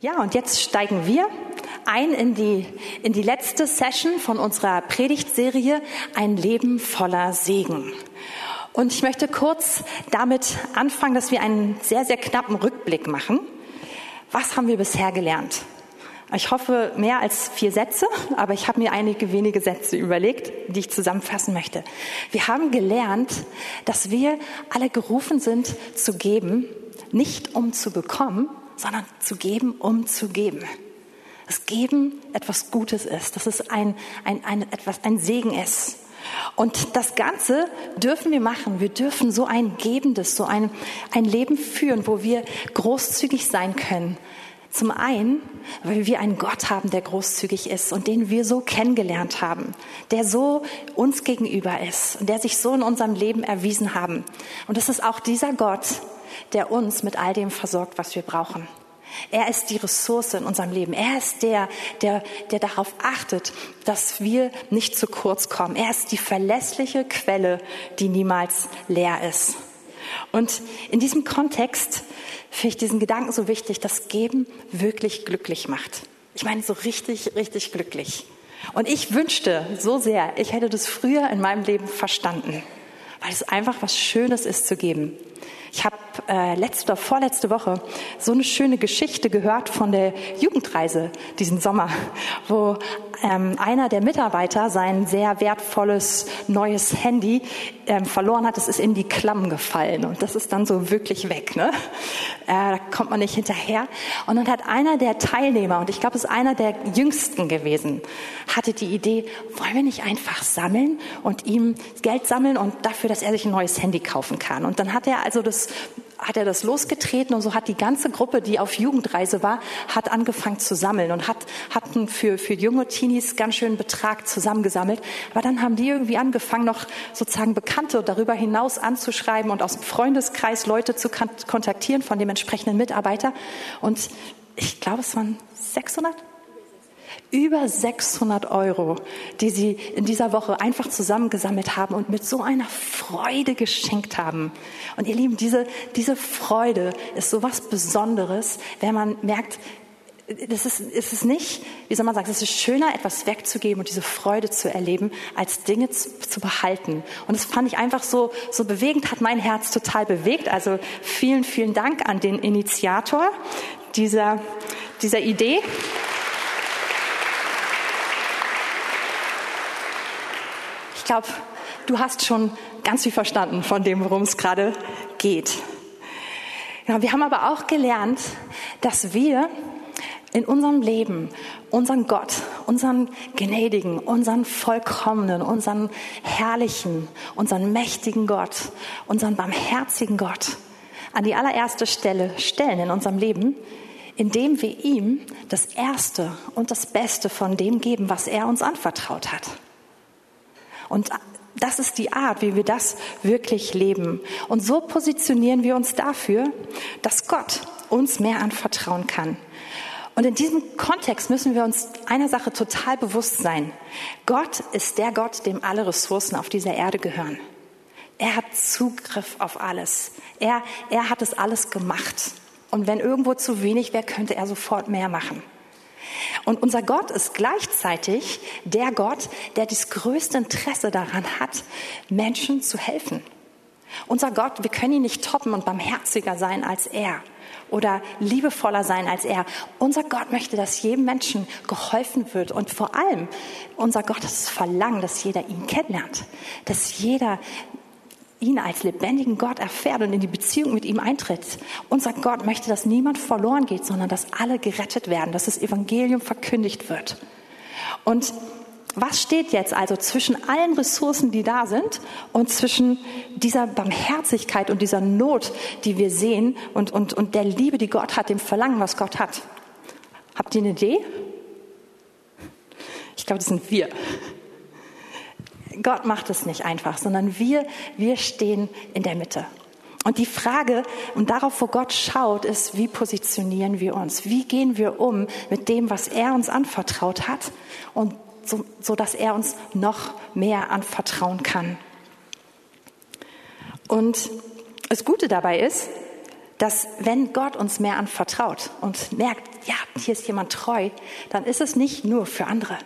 Ja, und jetzt steigen wir ein in die, in die letzte Session von unserer Predigtserie Ein Leben voller Segen. Und ich möchte kurz damit anfangen, dass wir einen sehr, sehr knappen Rückblick machen. Was haben wir bisher gelernt? Ich hoffe mehr als vier Sätze, aber ich habe mir einige wenige Sätze überlegt, die ich zusammenfassen möchte. Wir haben gelernt, dass wir alle gerufen sind zu geben, nicht um zu bekommen, sondern zu geben, um zu geben. Das Geben etwas Gutes ist, dass es ein, ein, ein, etwas, ein Segen ist. Und das Ganze dürfen wir machen. Wir dürfen so ein gebendes, so ein, ein Leben führen, wo wir großzügig sein können. Zum einen, weil wir einen Gott haben, der großzügig ist und den wir so kennengelernt haben, der so uns gegenüber ist und der sich so in unserem Leben erwiesen haben. Und das ist auch dieser Gott, der uns mit all dem versorgt, was wir brauchen. Er ist die Ressource in unserem Leben. Er ist der, der, der darauf achtet, dass wir nicht zu kurz kommen. Er ist die verlässliche Quelle, die niemals leer ist. Und in diesem Kontext finde ich diesen Gedanken so wichtig, dass Geben wirklich glücklich macht. Ich meine, so richtig, richtig glücklich. Und ich wünschte so sehr, ich hätte das früher in meinem Leben verstanden, weil es einfach was Schönes ist zu geben. Ich habe äh, letzte oder vorletzte Woche so eine schöne Geschichte gehört von der Jugendreise diesen Sommer, wo ähm, einer der Mitarbeiter sein sehr wertvolles neues Handy ähm, verloren hat. Das ist in die Klamm gefallen und das ist dann so wirklich weg. Ne? Äh, da kommt man nicht hinterher. Und dann hat einer der Teilnehmer, und ich glaube, es ist einer der jüngsten gewesen, hatte die Idee, wollen wir nicht einfach sammeln und ihm Geld sammeln und dafür, dass er sich ein neues Handy kaufen kann. Und dann hat er also das hat er das losgetreten und so hat die ganze Gruppe, die auf Jugendreise war, hat angefangen zu sammeln und hat, hatten für, für junge Teenies ganz schön Betrag zusammengesammelt. Aber dann haben die irgendwie angefangen, noch sozusagen Bekannte darüber hinaus anzuschreiben und aus dem Freundeskreis Leute zu kontaktieren von dem entsprechenden Mitarbeiter. Und ich glaube, es waren 600, über 600 Euro, die sie in dieser Woche einfach zusammengesammelt haben und mit so einer Freude geschenkt haben. Und ihr Lieben, diese, diese Freude ist so was Besonderes, wenn man merkt, das ist, ist es nicht, wie soll man sagen, es ist schöner, etwas wegzugeben und diese Freude zu erleben, als Dinge zu, zu behalten. Und das fand ich einfach so, so bewegend, hat mein Herz total bewegt. Also vielen, vielen Dank an den Initiator dieser, dieser Idee. Glaube, du hast schon ganz viel verstanden von dem, worum es gerade geht. Ja, wir haben aber auch gelernt, dass wir in unserem Leben unseren Gott, unseren gnädigen, unseren vollkommenen, unseren herrlichen, unseren mächtigen Gott, unseren barmherzigen Gott an die allererste Stelle stellen in unserem Leben, indem wir ihm das Erste und das Beste von dem geben, was er uns anvertraut hat. Und das ist die Art, wie wir das wirklich leben. Und so positionieren wir uns dafür, dass Gott uns mehr anvertrauen kann. Und in diesem Kontext müssen wir uns einer Sache total bewusst sein. Gott ist der Gott, dem alle Ressourcen auf dieser Erde gehören. Er hat Zugriff auf alles. Er, er hat es alles gemacht. Und wenn irgendwo zu wenig wäre, könnte er sofort mehr machen. Und unser Gott ist gleichzeitig der Gott, der das größte Interesse daran hat, Menschen zu helfen. Unser Gott, wir können ihn nicht toppen und barmherziger sein als er oder liebevoller sein als er. Unser Gott möchte, dass jedem Menschen geholfen wird und vor allem unser Gott ist Verlangen, dass jeder ihn kennenlernt, dass jeder ihn als lebendigen Gott erfährt und in die Beziehung mit ihm eintritt. Unser Gott möchte, dass niemand verloren geht, sondern dass alle gerettet werden, dass das Evangelium verkündigt wird. Und was steht jetzt also zwischen allen Ressourcen, die da sind, und zwischen dieser Barmherzigkeit und dieser Not, die wir sehen, und, und, und der Liebe, die Gott hat, dem Verlangen, was Gott hat? Habt ihr eine Idee? Ich glaube, das sind wir. Gott macht es nicht einfach, sondern wir, wir stehen in der Mitte. Und die Frage, und darauf, wo Gott schaut, ist, wie positionieren wir uns? Wie gehen wir um mit dem, was er uns anvertraut hat und so, so dass er uns noch mehr anvertrauen kann? Und das Gute dabei ist, dass wenn Gott uns mehr anvertraut und merkt, ja, hier ist jemand treu, dann ist es nicht nur für andere,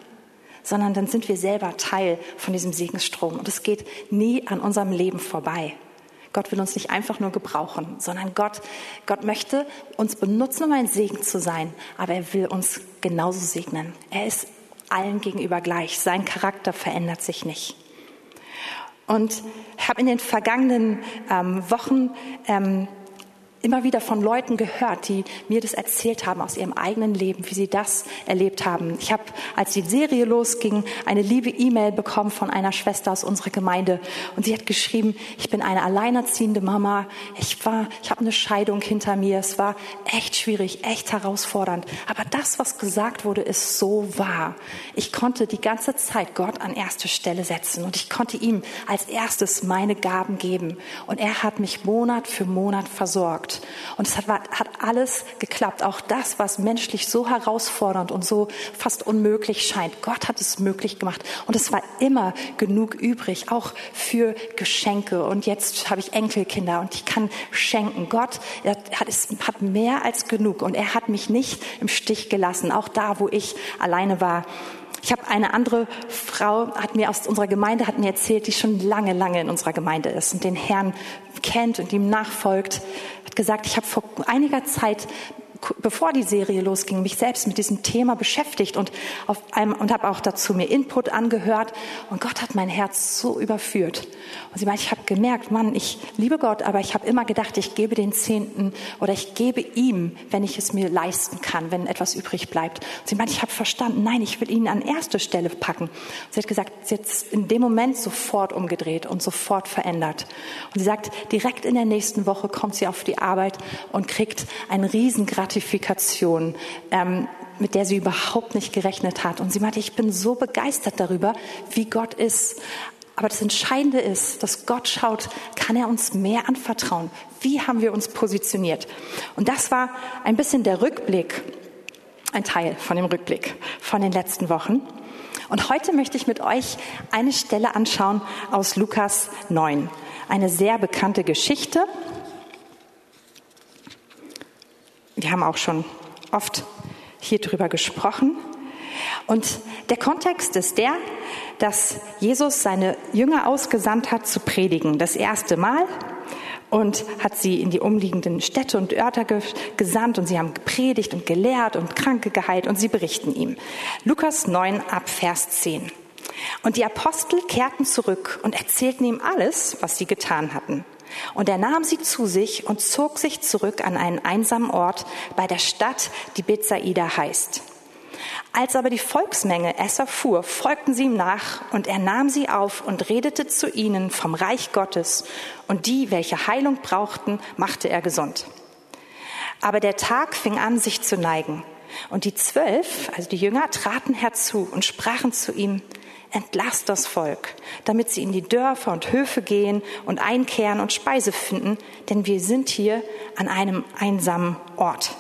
sondern dann sind wir selber Teil von diesem Segensstrom. Und es geht nie an unserem Leben vorbei. Gott will uns nicht einfach nur gebrauchen, sondern Gott, Gott möchte uns benutzen, um ein Segen zu sein, aber er will uns genauso segnen. Er ist allen gegenüber gleich. Sein Charakter verändert sich nicht. Und ich habe in den vergangenen ähm, Wochen ähm, immer wieder von Leuten gehört, die mir das erzählt haben aus ihrem eigenen Leben, wie sie das erlebt haben. Ich habe, als die Serie losging, eine liebe E-Mail bekommen von einer Schwester aus unserer Gemeinde und sie hat geschrieben, ich bin eine alleinerziehende Mama, ich war, ich habe eine Scheidung hinter mir, es war echt schwierig, echt herausfordernd, aber das, was gesagt wurde, ist so wahr. Ich konnte die ganze Zeit Gott an erste Stelle setzen und ich konnte ihm als erstes meine Gaben geben und er hat mich Monat für Monat versorgt. Und es hat, hat alles geklappt. Auch das, was menschlich so herausfordernd und so fast unmöglich scheint. Gott hat es möglich gemacht. Und es war immer genug übrig, auch für Geschenke. Und jetzt habe ich Enkelkinder und ich kann schenken. Gott hat, es, hat mehr als genug. Und er hat mich nicht im Stich gelassen. Auch da, wo ich alleine war. Ich habe eine andere Frau, hat mir aus unserer Gemeinde, hat mir erzählt, die schon lange, lange in unserer Gemeinde ist und den Herrn kennt und ihm nachfolgt, hat gesagt, ich habe vor einiger Zeit bevor die Serie losging, mich selbst mit diesem Thema beschäftigt und, auf einem, und habe auch dazu mir Input angehört. Und Gott hat mein Herz so überführt. Und sie meint, ich habe gemerkt, Mann, ich liebe Gott, aber ich habe immer gedacht, ich gebe den Zehnten oder ich gebe ihm, wenn ich es mir leisten kann, wenn etwas übrig bleibt. Und sie meint, ich habe verstanden, nein, ich will ihn an erste Stelle packen. Und sie hat gesagt, sie hat in dem Moment sofort umgedreht und sofort verändert. Und sie sagt, direkt in der nächsten Woche kommt sie auf die Arbeit und kriegt ein Riesengrat Gratifikation, ähm, mit der sie überhaupt nicht gerechnet hat. Und sie meinte, ich bin so begeistert darüber, wie Gott ist. Aber das Entscheidende ist, dass Gott schaut, kann er uns mehr anvertrauen? Wie haben wir uns positioniert? Und das war ein bisschen der Rückblick, ein Teil von dem Rückblick von den letzten Wochen. Und heute möchte ich mit euch eine Stelle anschauen aus Lukas 9. Eine sehr bekannte Geschichte, Wir haben auch schon oft hier drüber gesprochen. Und der Kontext ist der, dass Jesus seine Jünger ausgesandt hat zu predigen. Das erste Mal und hat sie in die umliegenden Städte und Örter gesandt und sie haben gepredigt und gelehrt und Kranke geheilt und sie berichten ihm. Lukas 9 ab Vers 10. Und die Apostel kehrten zurück und erzählten ihm alles, was sie getan hatten. Und er nahm sie zu sich und zog sich zurück an einen einsamen Ort bei der Stadt, die Bethsaida heißt. Als aber die Volksmenge es erfuhr, folgten sie ihm nach, und er nahm sie auf und redete zu ihnen vom Reich Gottes, und die, welche Heilung brauchten, machte er gesund. Aber der Tag fing an, sich zu neigen, und die Zwölf, also die Jünger, traten herzu und sprachen zu ihm, entlasst das Volk, damit sie in die Dörfer und Höfe gehen und einkehren und Speise finden, denn wir sind hier an einem einsamen Ort.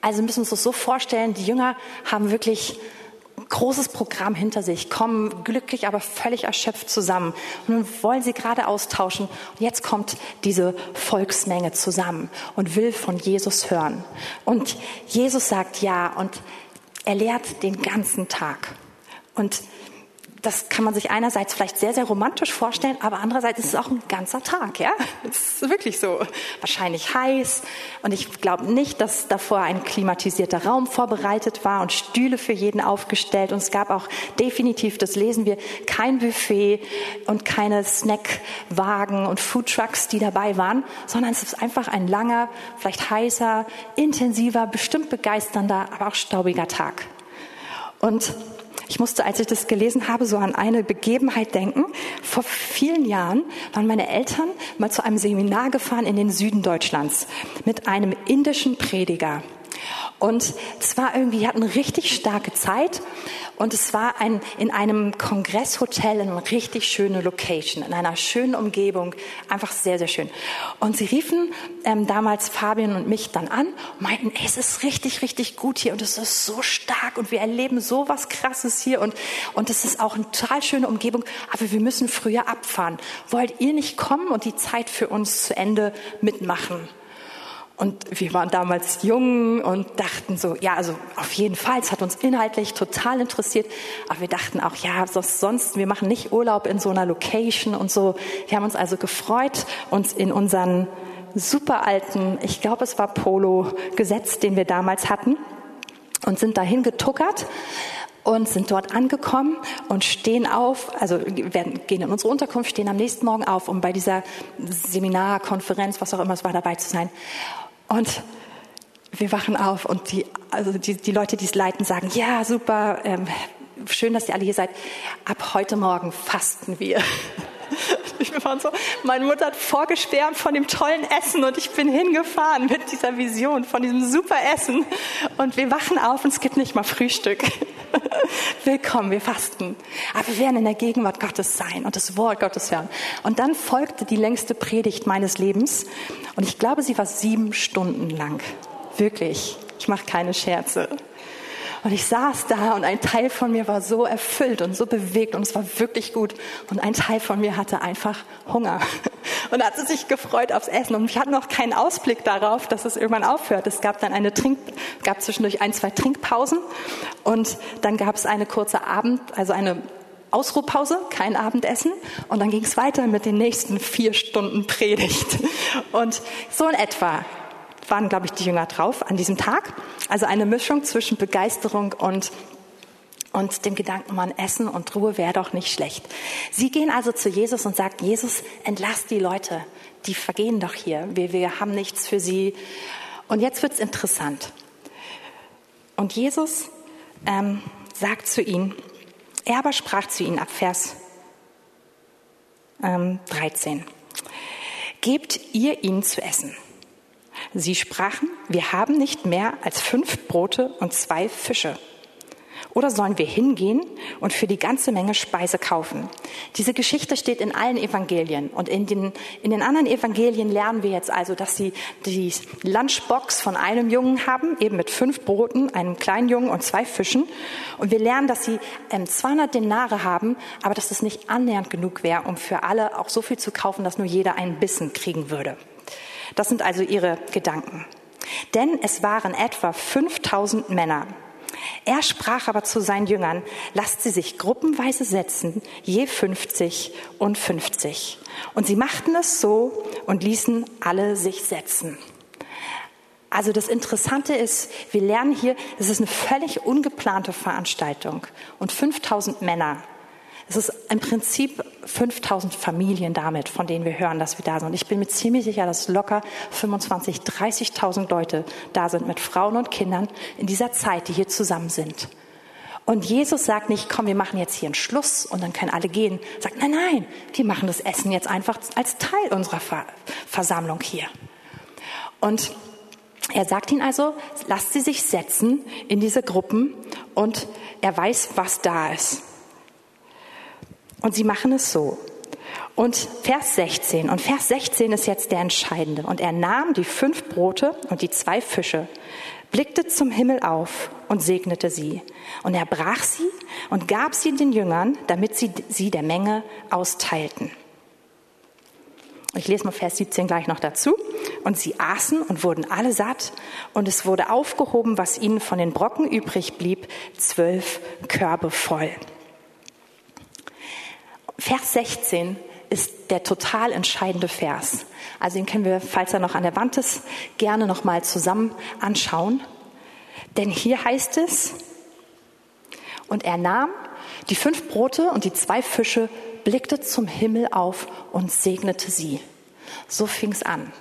Also müssen wir uns das so vorstellen, die Jünger haben wirklich großes Programm hinter sich, kommen glücklich, aber völlig erschöpft zusammen. Und nun wollen sie gerade austauschen. Und jetzt kommt diese Volksmenge zusammen und will von Jesus hören. Und Jesus sagt ja und er lehrt den ganzen Tag. Und das kann man sich einerseits vielleicht sehr, sehr romantisch vorstellen, aber andererseits ist es auch ein ganzer Tag, ja? Es ist wirklich so. Wahrscheinlich heiß. Und ich glaube nicht, dass davor ein klimatisierter Raum vorbereitet war und Stühle für jeden aufgestellt. Und es gab auch definitiv, das lesen wir, kein Buffet und keine Snackwagen und Foodtrucks, die dabei waren, sondern es ist einfach ein langer, vielleicht heißer, intensiver, bestimmt begeisternder, aber auch staubiger Tag. Und ich musste, als ich das gelesen habe, so an eine Begebenheit denken. Vor vielen Jahren waren meine Eltern mal zu einem Seminar gefahren in den Süden Deutschlands mit einem indischen Prediger. Und es war irgendwie, wir hatten richtig starke Zeit und es war ein, in einem Kongresshotel in einer richtig schöne Location, in einer schönen Umgebung, einfach sehr, sehr schön. Und sie riefen ähm, damals Fabian und mich dann an meinten, ey, es ist richtig, richtig gut hier und es ist so stark und wir erleben so was Krasses hier und, und es ist auch eine total schöne Umgebung, aber wir müssen früher abfahren. Wollt ihr nicht kommen und die Zeit für uns zu Ende mitmachen? Und wir waren damals jung und dachten so, ja, also auf jeden Fall, es hat uns inhaltlich total interessiert. Aber wir dachten auch, ja, sonst, wir machen nicht Urlaub in so einer Location und so. Wir haben uns also gefreut, uns in unseren super alten, ich glaube, es war Polo gesetzt, den wir damals hatten und sind dahin getuckert und sind dort angekommen und stehen auf, also werden, gehen in unsere Unterkunft, stehen am nächsten Morgen auf, um bei dieser Seminar, Konferenz, was auch immer es war, dabei zu sein. Und wir wachen auf und die, also die, die Leute, die es leiten, sagen, ja, super, ähm, schön, dass ihr alle hier seid. Ab heute Morgen fasten wir. Wir waren so, meine Mutter hat vorgeschwärmt von dem tollen Essen und ich bin hingefahren mit dieser Vision von diesem super Essen. Und wir wachen auf und es gibt nicht mal Frühstück. Willkommen, wir fasten. Aber wir werden in der Gegenwart Gottes sein und das Wort Gottes hören. Und dann folgte die längste Predigt meines Lebens. Und ich glaube, sie war sieben Stunden lang. Wirklich. Ich mache keine Scherze. Und ich saß da und ein Teil von mir war so erfüllt und so bewegt und es war wirklich gut. Und ein Teil von mir hatte einfach Hunger und hatte sich gefreut aufs Essen. Und ich hatte noch keinen Ausblick darauf, dass es irgendwann aufhört. Es gab dann eine Trink, gab zwischendurch ein, zwei Trinkpausen und dann gab es eine kurze Abend, also eine Ausruhpause, kein Abendessen und dann ging es weiter mit den nächsten vier Stunden Predigt. Und so in etwa waren, glaube ich, die Jünger drauf an diesem Tag. Also eine Mischung zwischen Begeisterung und und dem Gedanken, man Essen und Ruhe wäre doch nicht schlecht. Sie gehen also zu Jesus und sagt, Jesus, entlass die Leute, die vergehen doch hier, wir, wir haben nichts für sie. Und jetzt wird's interessant. Und Jesus ähm, sagt zu ihnen, er aber sprach zu ihnen ab Vers ähm, 13, gebt ihr ihnen zu essen. Sie sprachen, wir haben nicht mehr als fünf Brote und zwei Fische. Oder sollen wir hingehen und für die ganze Menge Speise kaufen? Diese Geschichte steht in allen Evangelien. Und in den, in den anderen Evangelien lernen wir jetzt also, dass sie die Lunchbox von einem Jungen haben, eben mit fünf Broten, einem kleinen Jungen und zwei Fischen. Und wir lernen, dass sie ähm, 200 Denare haben, aber dass es nicht annähernd genug wäre, um für alle auch so viel zu kaufen, dass nur jeder einen Bissen kriegen würde. Das sind also ihre Gedanken. Denn es waren etwa 5000 Männer. Er sprach aber zu seinen Jüngern, lasst sie sich gruppenweise setzen, je 50 und 50. Und sie machten es so und ließen alle sich setzen. Also das Interessante ist, wir lernen hier, es ist eine völlig ungeplante Veranstaltung und 5000 Männer. Es ist im Prinzip 5000 Familien damit, von denen wir hören, dass wir da sind. Und ich bin mir ziemlich sicher, dass locker 25, 30.000 Leute da sind mit Frauen und Kindern in dieser Zeit, die hier zusammen sind. Und Jesus sagt nicht, komm, wir machen jetzt hier einen Schluss und dann können alle gehen. Sagt, nein, nein, wir machen das Essen jetzt einfach als Teil unserer Versammlung hier. Und er sagt ihnen also, lasst sie sich setzen in diese Gruppen und er weiß, was da ist. Und sie machen es so. Und Vers 16, und Vers 16 ist jetzt der entscheidende. Und er nahm die fünf Brote und die zwei Fische, blickte zum Himmel auf und segnete sie. Und er brach sie und gab sie den Jüngern, damit sie sie der Menge austeilten. Ich lese mal Vers 17 gleich noch dazu. Und sie aßen und wurden alle satt. Und es wurde aufgehoben, was ihnen von den Brocken übrig blieb, zwölf Körbe voll. Vers 16 ist der total entscheidende Vers. Also den können wir, falls er noch an der Wand ist, gerne noch mal zusammen anschauen. Denn hier heißt es, und er nahm die fünf Brote und die zwei Fische, blickte zum Himmel auf und segnete sie. So fing es an.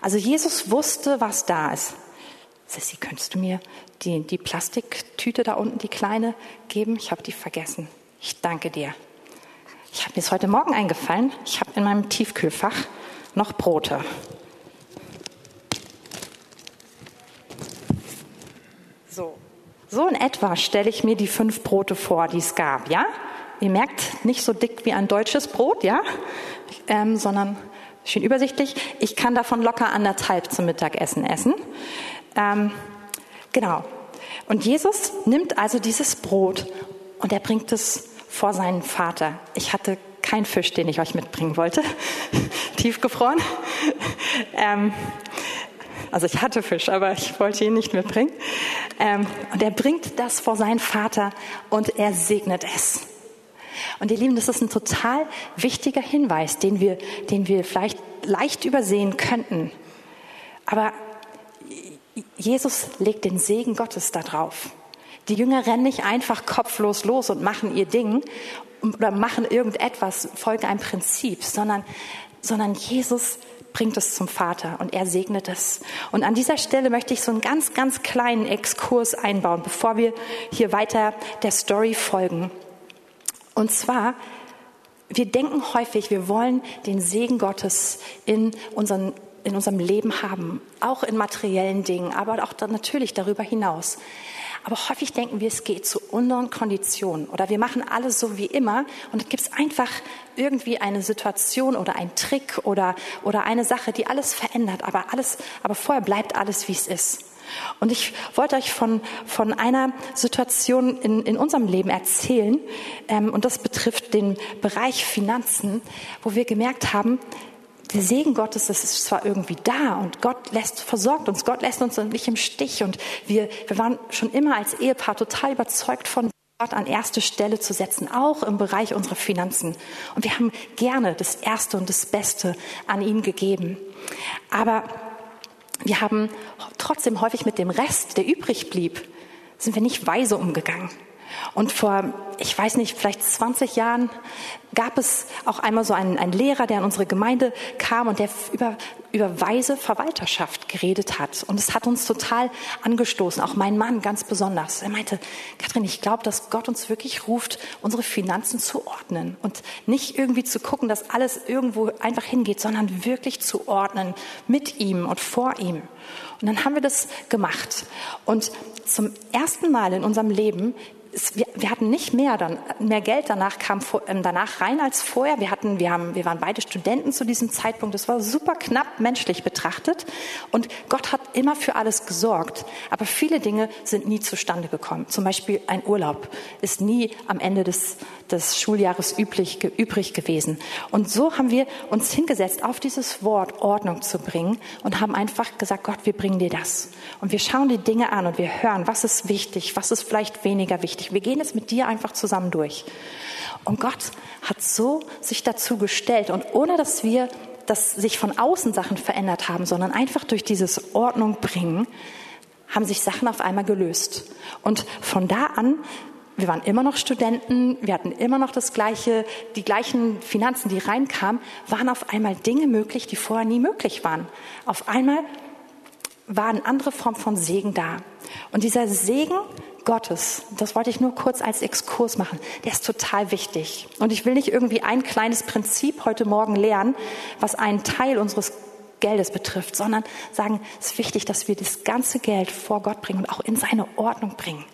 Also Jesus wusste, was da ist. Sissy, könntest du mir die, die Plastiktüte da unten, die kleine, geben? Ich habe die vergessen. Ich danke dir. Ich habe mir es heute Morgen eingefallen. Ich habe in meinem Tiefkühlfach noch Brote. So. So in etwa stelle ich mir die fünf Brote vor, die es gab, ja? Ihr merkt, nicht so dick wie ein deutsches Brot, ja? Ähm, sondern schön übersichtlich. Ich kann davon locker anderthalb zum Mittagessen essen. Ähm, genau. Und Jesus nimmt also dieses Brot und er bringt es vor seinen Vater. Ich hatte keinen Fisch, den ich euch mitbringen wollte, tiefgefroren. Ähm, Also ich hatte Fisch, aber ich wollte ihn nicht mitbringen. Ähm, und er bringt das vor seinen Vater und er segnet es. Und ihr Lieben, das ist ein total wichtiger Hinweis, den wir, den wir vielleicht leicht übersehen könnten. Aber Jesus legt den Segen Gottes da drauf. Die Jünger rennen nicht einfach kopflos los und machen ihr Ding oder machen irgendetwas, folgen einem Prinzip, sondern, sondern Jesus bringt es zum Vater und er segnet es. Und an dieser Stelle möchte ich so einen ganz, ganz kleinen Exkurs einbauen, bevor wir hier weiter der Story folgen. Und zwar, wir denken häufig, wir wollen den Segen Gottes in, unseren, in unserem Leben haben, auch in materiellen Dingen, aber auch dann natürlich darüber hinaus. Aber häufig denken wir, es geht zu unseren Konditionen oder wir machen alles so wie immer und dann gibt es einfach irgendwie eine Situation oder ein Trick oder, oder eine Sache, die alles verändert, aber alles, aber vorher bleibt alles, wie es ist. Und ich wollte euch von, von einer Situation in, in unserem Leben erzählen, ähm, und das betrifft den Bereich Finanzen, wo wir gemerkt haben, der Segen Gottes, das ist zwar irgendwie da und Gott lässt, versorgt uns, Gott lässt uns nicht im Stich und wir, wir waren schon immer als Ehepaar total überzeugt von Gott an erste Stelle zu setzen, auch im Bereich unserer Finanzen. Und wir haben gerne das Erste und das Beste an ihn gegeben. Aber wir haben trotzdem häufig mit dem Rest, der übrig blieb, sind wir nicht weise umgegangen. Und vor, ich weiß nicht, vielleicht 20 Jahren gab es auch einmal so einen, einen Lehrer, der in unsere Gemeinde kam und der über, über weise Verwalterschaft geredet hat. Und es hat uns total angestoßen, auch mein Mann ganz besonders. Er meinte, Kathrin, ich glaube, dass Gott uns wirklich ruft, unsere Finanzen zu ordnen und nicht irgendwie zu gucken, dass alles irgendwo einfach hingeht, sondern wirklich zu ordnen mit ihm und vor ihm. Und dann haben wir das gemacht. Und zum ersten Mal in unserem Leben es, wir, wir, hatten nicht mehr dann mehr Geld danach kam vor, ähm, danach rein als vorher. Wir hatten, wir haben, wir waren beide Studenten zu diesem Zeitpunkt. Das war super knapp menschlich betrachtet. Und Gott hat immer für alles gesorgt. Aber viele Dinge sind nie zustande gekommen. Zum Beispiel ein Urlaub ist nie am Ende des, des Schuljahres üblich, übrig gewesen. Und so haben wir uns hingesetzt, auf dieses Wort Ordnung zu bringen und haben einfach gesagt, Gott, wir bringen dir das. Und wir schauen die Dinge an und wir hören, was ist wichtig, was ist vielleicht weniger wichtig wichtig. Wir gehen es mit dir einfach zusammen durch. Und Gott hat so sich dazu gestellt und ohne dass wir, dass sich von außen Sachen verändert haben, sondern einfach durch dieses Ordnung bringen, haben sich Sachen auf einmal gelöst. Und von da an wir waren immer noch Studenten, wir hatten immer noch das gleiche, die gleichen Finanzen, die reinkamen, waren auf einmal Dinge möglich, die vorher nie möglich waren. Auf einmal war eine andere Form von Segen da. Und dieser Segen Gottes, das wollte ich nur kurz als Exkurs machen, der ist total wichtig. Und ich will nicht irgendwie ein kleines Prinzip heute Morgen lernen, was einen Teil unseres Geldes betrifft, sondern sagen, es ist wichtig, dass wir das ganze Geld vor Gott bringen und auch in seine Ordnung bringen.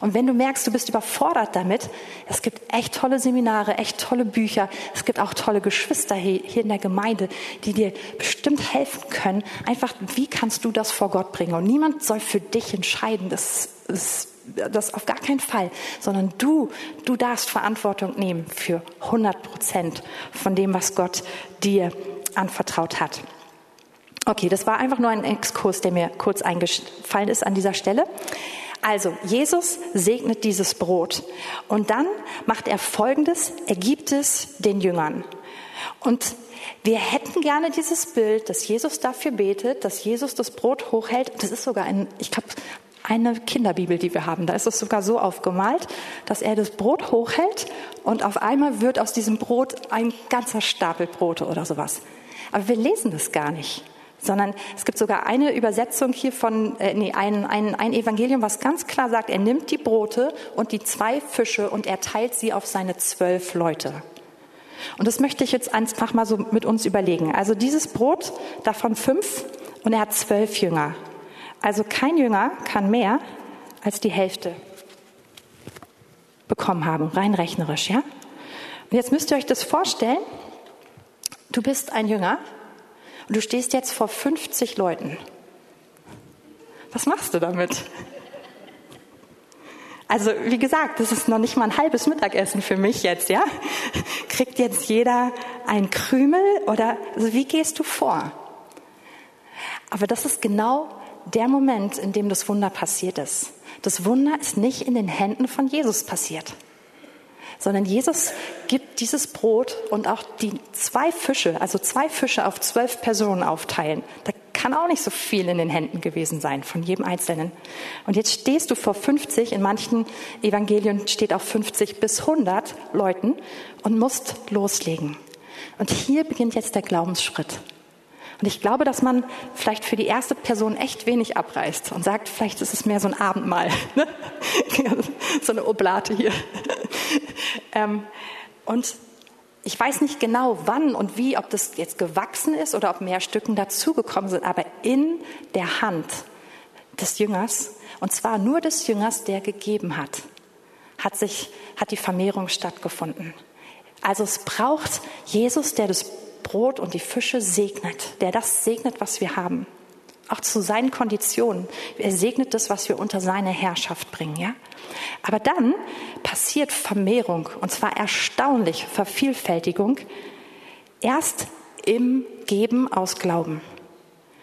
Und wenn du merkst, du bist überfordert damit, es gibt echt tolle Seminare, echt tolle Bücher, es gibt auch tolle Geschwister hier, in der Gemeinde, die dir bestimmt helfen können. Einfach, wie kannst du das vor Gott bringen? Und niemand soll für dich entscheiden. Das ist das auf gar keinen Fall, sondern du, du darfst Verantwortung nehmen für 100 Prozent von dem, was Gott dir anvertraut hat. Okay, das war einfach nur ein Exkurs, der mir kurz eingefallen ist an dieser Stelle. Also, Jesus segnet dieses Brot und dann macht er Folgendes, er gibt es den Jüngern. Und wir hätten gerne dieses Bild, dass Jesus dafür betet, dass Jesus das Brot hochhält. Das ist sogar ein, ich glaube, eine Kinderbibel, die wir haben. Da ist es sogar so aufgemalt, dass er das Brot hochhält und auf einmal wird aus diesem Brot ein ganzer Stapel Brote oder sowas. Aber wir lesen das gar nicht, sondern es gibt sogar eine Übersetzung hier von, äh, nee, ein, ein, ein Evangelium, was ganz klar sagt, er nimmt die Brote und die zwei Fische und er teilt sie auf seine zwölf Leute. Und das möchte ich jetzt einfach mal so mit uns überlegen. Also dieses Brot, davon fünf und er hat zwölf Jünger. Also kein Jünger kann mehr als die Hälfte bekommen haben, rein rechnerisch, ja? Und jetzt müsst ihr euch das vorstellen. Du bist ein Jünger und du stehst jetzt vor 50 Leuten. Was machst du damit? Also, wie gesagt, das ist noch nicht mal ein halbes Mittagessen für mich jetzt, ja? Kriegt jetzt jeder ein Krümel oder also wie gehst du vor? Aber das ist genau der Moment, in dem das Wunder passiert ist. Das Wunder ist nicht in den Händen von Jesus passiert, sondern Jesus gibt dieses Brot und auch die zwei Fische, also zwei Fische auf zwölf Personen aufteilen. Da kann auch nicht so viel in den Händen gewesen sein von jedem Einzelnen. Und jetzt stehst du vor 50, in manchen Evangelien steht auch 50 bis 100 Leuten und musst loslegen. Und hier beginnt jetzt der Glaubensschritt. Und ich glaube, dass man vielleicht für die erste Person echt wenig abreißt und sagt, vielleicht ist es mehr so ein Abendmahl, ne? so eine Oblate hier. Ähm, und ich weiß nicht genau, wann und wie, ob das jetzt gewachsen ist oder ob mehr Stücken dazugekommen sind, aber in der Hand des Jüngers, und zwar nur des Jüngers, der gegeben hat, hat sich, hat die Vermehrung stattgefunden. Also es braucht Jesus, der das Brot und die Fische segnet, der das segnet, was wir haben. Auch zu seinen Konditionen. Er segnet das, was wir unter seine Herrschaft bringen, ja? Aber dann passiert Vermehrung, und zwar erstaunlich Vervielfältigung, erst im Geben aus Glauben.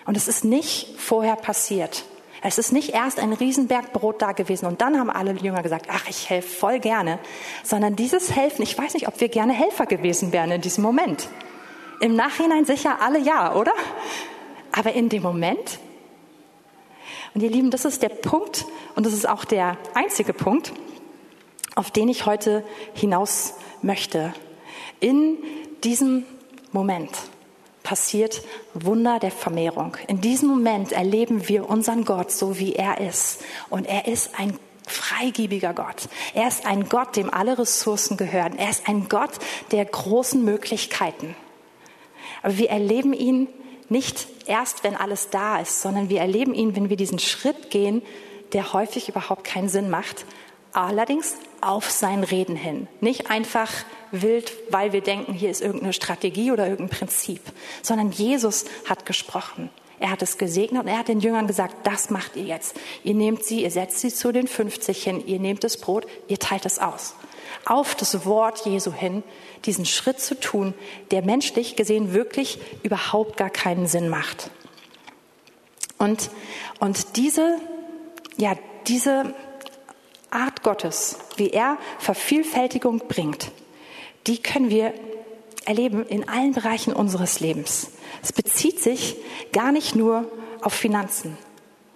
Und es ist nicht vorher passiert. Es ist nicht erst ein Riesenberg Brot da gewesen und dann haben alle Jünger gesagt, ach, ich helfe voll gerne, sondern dieses Helfen, ich weiß nicht, ob wir gerne Helfer gewesen wären in diesem Moment. Im Nachhinein sicher alle ja, oder? Aber in dem Moment? Und ihr Lieben, das ist der Punkt und das ist auch der einzige Punkt, auf den ich heute hinaus möchte. In diesem Moment passiert Wunder der Vermehrung. In diesem Moment erleben wir unseren Gott so, wie er ist. Und er ist ein freigebiger Gott. Er ist ein Gott, dem alle Ressourcen gehören. Er ist ein Gott der großen Möglichkeiten. Aber wir erleben ihn nicht erst, wenn alles da ist, sondern wir erleben ihn, wenn wir diesen Schritt gehen, der häufig überhaupt keinen Sinn macht, allerdings auf sein Reden hin. Nicht einfach wild, weil wir denken, hier ist irgendeine Strategie oder irgendein Prinzip, sondern Jesus hat gesprochen. Er hat es gesegnet und er hat den Jüngern gesagt, das macht ihr jetzt. Ihr nehmt sie, ihr setzt sie zu den 50 hin, ihr nehmt das Brot, ihr teilt es aus. Auf das Wort Jesu hin, diesen Schritt zu tun, der menschlich gesehen wirklich überhaupt gar keinen Sinn macht. Und, und diese, ja, diese Art Gottes, wie er Vervielfältigung bringt, die können wir erleben in allen Bereichen unseres Lebens. Es bezieht sich gar nicht nur auf Finanzen.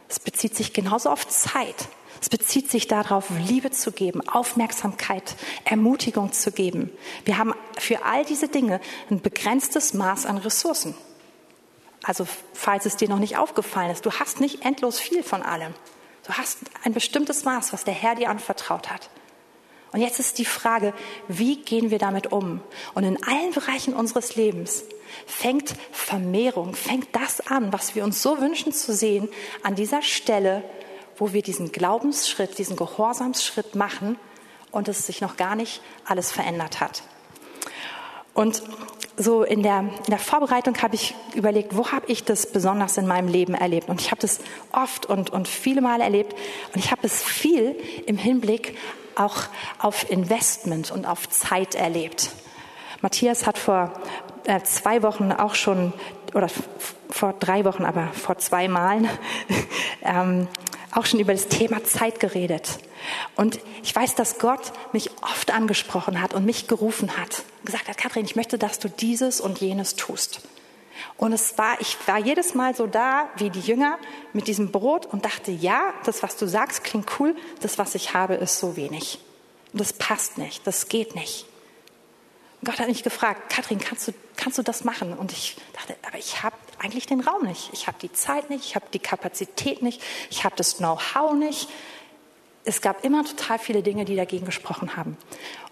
Es bezieht sich genauso auf Zeit. Es bezieht sich darauf, Liebe zu geben, Aufmerksamkeit, Ermutigung zu geben. Wir haben für all diese Dinge ein begrenztes Maß an Ressourcen. Also falls es dir noch nicht aufgefallen ist, du hast nicht endlos viel von allem. Du hast ein bestimmtes Maß, was der Herr dir anvertraut hat. Und jetzt ist die Frage, wie gehen wir damit um? Und in allen Bereichen unseres Lebens fängt Vermehrung, fängt das an, was wir uns so wünschen zu sehen, an dieser Stelle, wo wir diesen Glaubensschritt, diesen Gehorsamsschritt machen und es sich noch gar nicht alles verändert hat. Und so in der, in der Vorbereitung habe ich überlegt, wo habe ich das besonders in meinem Leben erlebt? Und ich habe das oft und, und viele Mal erlebt. Und ich habe es viel im Hinblick auch auf Investment und auf Zeit erlebt. Matthias hat vor äh, zwei Wochen auch schon, oder vor drei Wochen, aber vor zwei Malen, ähm, auch schon über das Thema Zeit geredet. Und ich weiß, dass Gott mich oft angesprochen hat und mich gerufen hat. Gesagt hat, Kathrin, ich möchte, dass du dieses und jenes tust. Und es war, ich war jedes Mal so da wie die Jünger mit diesem Brot und dachte, ja, das, was du sagst, klingt cool. Das, was ich habe, ist so wenig. Und das passt nicht. Das geht nicht. Gott hat mich gefragt, Kathrin, kannst du, kannst du das machen? Und ich dachte, aber ich habe eigentlich den Raum nicht. Ich habe die Zeit nicht, ich habe die Kapazität nicht, ich habe das Know-how nicht. Es gab immer total viele Dinge, die dagegen gesprochen haben.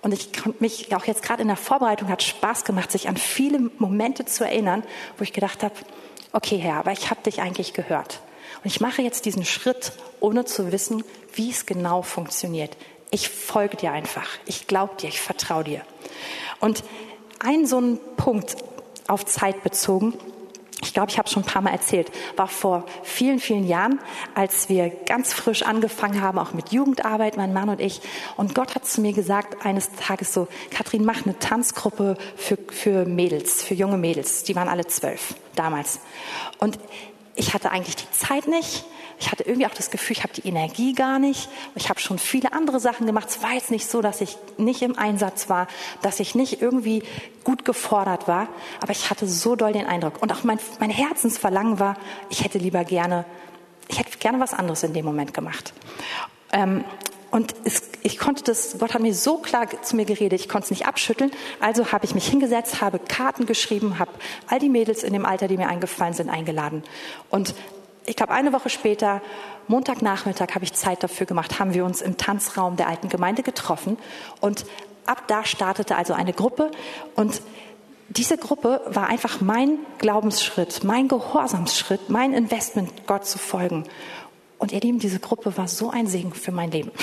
Und ich konnte mich, auch jetzt gerade in der Vorbereitung, hat Spaß gemacht, sich an viele Momente zu erinnern, wo ich gedacht habe, okay Herr, aber ich habe dich eigentlich gehört. Und ich mache jetzt diesen Schritt, ohne zu wissen, wie es genau funktioniert. Ich folge dir einfach. Ich glaube dir, ich vertraue dir. Und ein so ein Punkt auf Zeit bezogen, ich glaube, ich habe schon ein paar Mal erzählt, war vor vielen, vielen Jahren, als wir ganz frisch angefangen haben, auch mit Jugendarbeit, mein Mann und ich. Und Gott hat zu mir gesagt, eines Tages so, Kathrin, mach eine Tanzgruppe für, für Mädels, für junge Mädels. Die waren alle zwölf damals. Und ich hatte eigentlich die Zeit nicht. Ich hatte irgendwie auch das Gefühl, ich habe die Energie gar nicht. Ich habe schon viele andere Sachen gemacht. Es war jetzt nicht so, dass ich nicht im Einsatz war, dass ich nicht irgendwie gut gefordert war. Aber ich hatte so doll den Eindruck. Und auch mein, mein Herzensverlangen war, ich hätte lieber gerne, ich hätte gerne was anderes in dem Moment gemacht. Ähm, und es, ich konnte das, Gott hat mir so klar zu mir geredet, ich konnte es nicht abschütteln. Also habe ich mich hingesetzt, habe Karten geschrieben, habe all die Mädels in dem Alter, die mir eingefallen sind, eingeladen. Und ich glaube, eine Woche später, Montagnachmittag, habe ich Zeit dafür gemacht, haben wir uns im Tanzraum der alten Gemeinde getroffen. Und ab da startete also eine Gruppe. Und diese Gruppe war einfach mein Glaubensschritt, mein Gehorsamsschritt, mein Investment, Gott zu folgen. Und ihr Lieben, diese Gruppe war so ein Segen für mein Leben.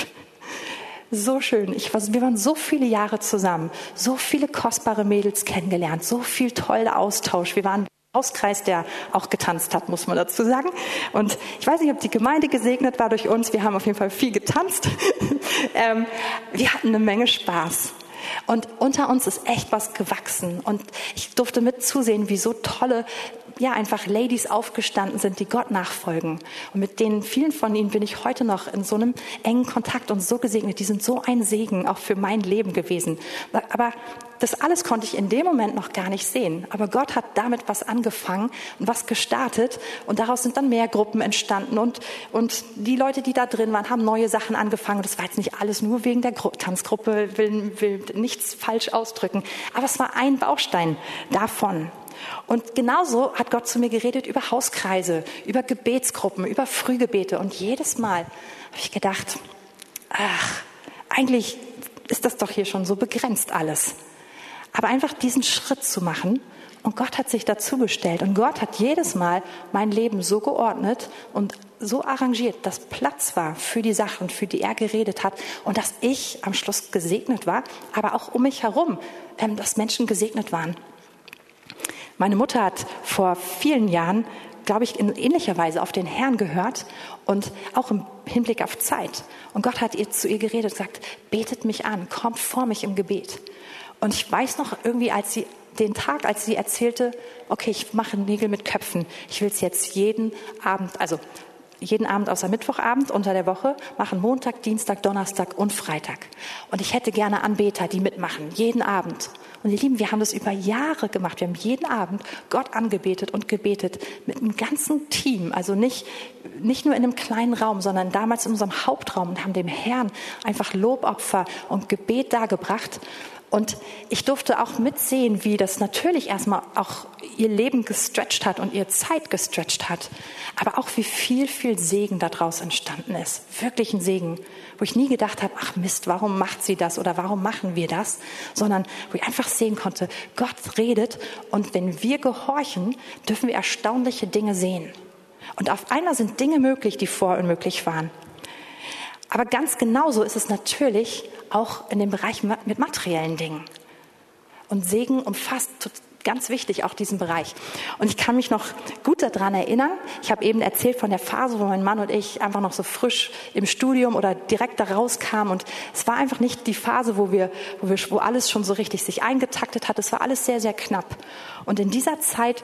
So schön. Ich war, wir waren so viele Jahre zusammen, so viele kostbare Mädels kennengelernt, so viel toller Austausch. Wir waren Hauskreis, der auch getanzt hat, muss man dazu sagen. Und ich weiß nicht, ob die Gemeinde gesegnet war durch uns. Wir haben auf jeden Fall viel getanzt. ähm, wir hatten eine Menge Spaß. Und unter uns ist echt was gewachsen. Und ich durfte mitzusehen, wie so tolle ja, einfach Ladies aufgestanden sind, die Gott nachfolgen. Und mit denen, vielen von ihnen bin ich heute noch in so einem engen Kontakt und so gesegnet. Die sind so ein Segen auch für mein Leben gewesen. Aber das alles konnte ich in dem Moment noch gar nicht sehen. Aber Gott hat damit was angefangen und was gestartet. Und daraus sind dann mehr Gruppen entstanden. Und, und die Leute, die da drin waren, haben neue Sachen angefangen. Das war jetzt nicht alles nur wegen der Tanzgruppe, will, will nichts falsch ausdrücken. Aber es war ein Baustein davon. Und genauso hat Gott zu mir geredet über Hauskreise, über Gebetsgruppen, über Frühgebete. Und jedes Mal habe ich gedacht, ach, eigentlich ist das doch hier schon so begrenzt alles. Aber einfach diesen Schritt zu machen und Gott hat sich dazugestellt und Gott hat jedes Mal mein Leben so geordnet und so arrangiert, dass Platz war für die Sachen, für die er geredet hat und dass ich am Schluss gesegnet war, aber auch um mich herum, ähm, dass Menschen gesegnet waren. Meine Mutter hat vor vielen Jahren, glaube ich, in ähnlicher Weise auf den Herrn gehört und auch im Hinblick auf Zeit. Und Gott hat ihr zu ihr geredet und gesagt, betet mich an, kommt vor mich im Gebet. Und ich weiß noch irgendwie, als sie den Tag, als sie erzählte, okay, ich mache Nägel mit Köpfen. Ich will es jetzt jeden Abend, also jeden Abend außer Mittwochabend unter der Woche, machen Montag, Dienstag, Donnerstag und Freitag. Und ich hätte gerne Anbeter, die mitmachen, jeden Abend. Und ihr Lieben, wir haben das über Jahre gemacht. Wir haben jeden Abend Gott angebetet und gebetet mit einem ganzen Team. Also nicht, nicht nur in einem kleinen Raum, sondern damals in unserem Hauptraum und haben dem Herrn einfach Lobopfer und Gebet dargebracht. Und ich durfte auch mitsehen, wie das natürlich erstmal auch ihr Leben gestretched hat und ihr Zeit gestretched hat. Aber auch wie viel, viel Segen daraus entstanden ist. Wirklich ein Segen, wo ich nie gedacht habe, ach Mist, warum macht sie das oder warum machen wir das? Sondern wo ich einfach sehen konnte, Gott redet und wenn wir gehorchen, dürfen wir erstaunliche Dinge sehen. Und auf einmal sind Dinge möglich, die vorher unmöglich waren. Aber ganz genauso ist es natürlich auch in dem Bereich mit materiellen Dingen. Und Segen umfasst ganz wichtig auch diesen Bereich. Und ich kann mich noch gut daran erinnern. Ich habe eben erzählt von der Phase, wo mein Mann und ich einfach noch so frisch im Studium oder direkt da rauskamen. Und es war einfach nicht die Phase, wo wir, wo wir, wo alles schon so richtig sich eingetaktet hat. Es war alles sehr, sehr knapp. Und in dieser Zeit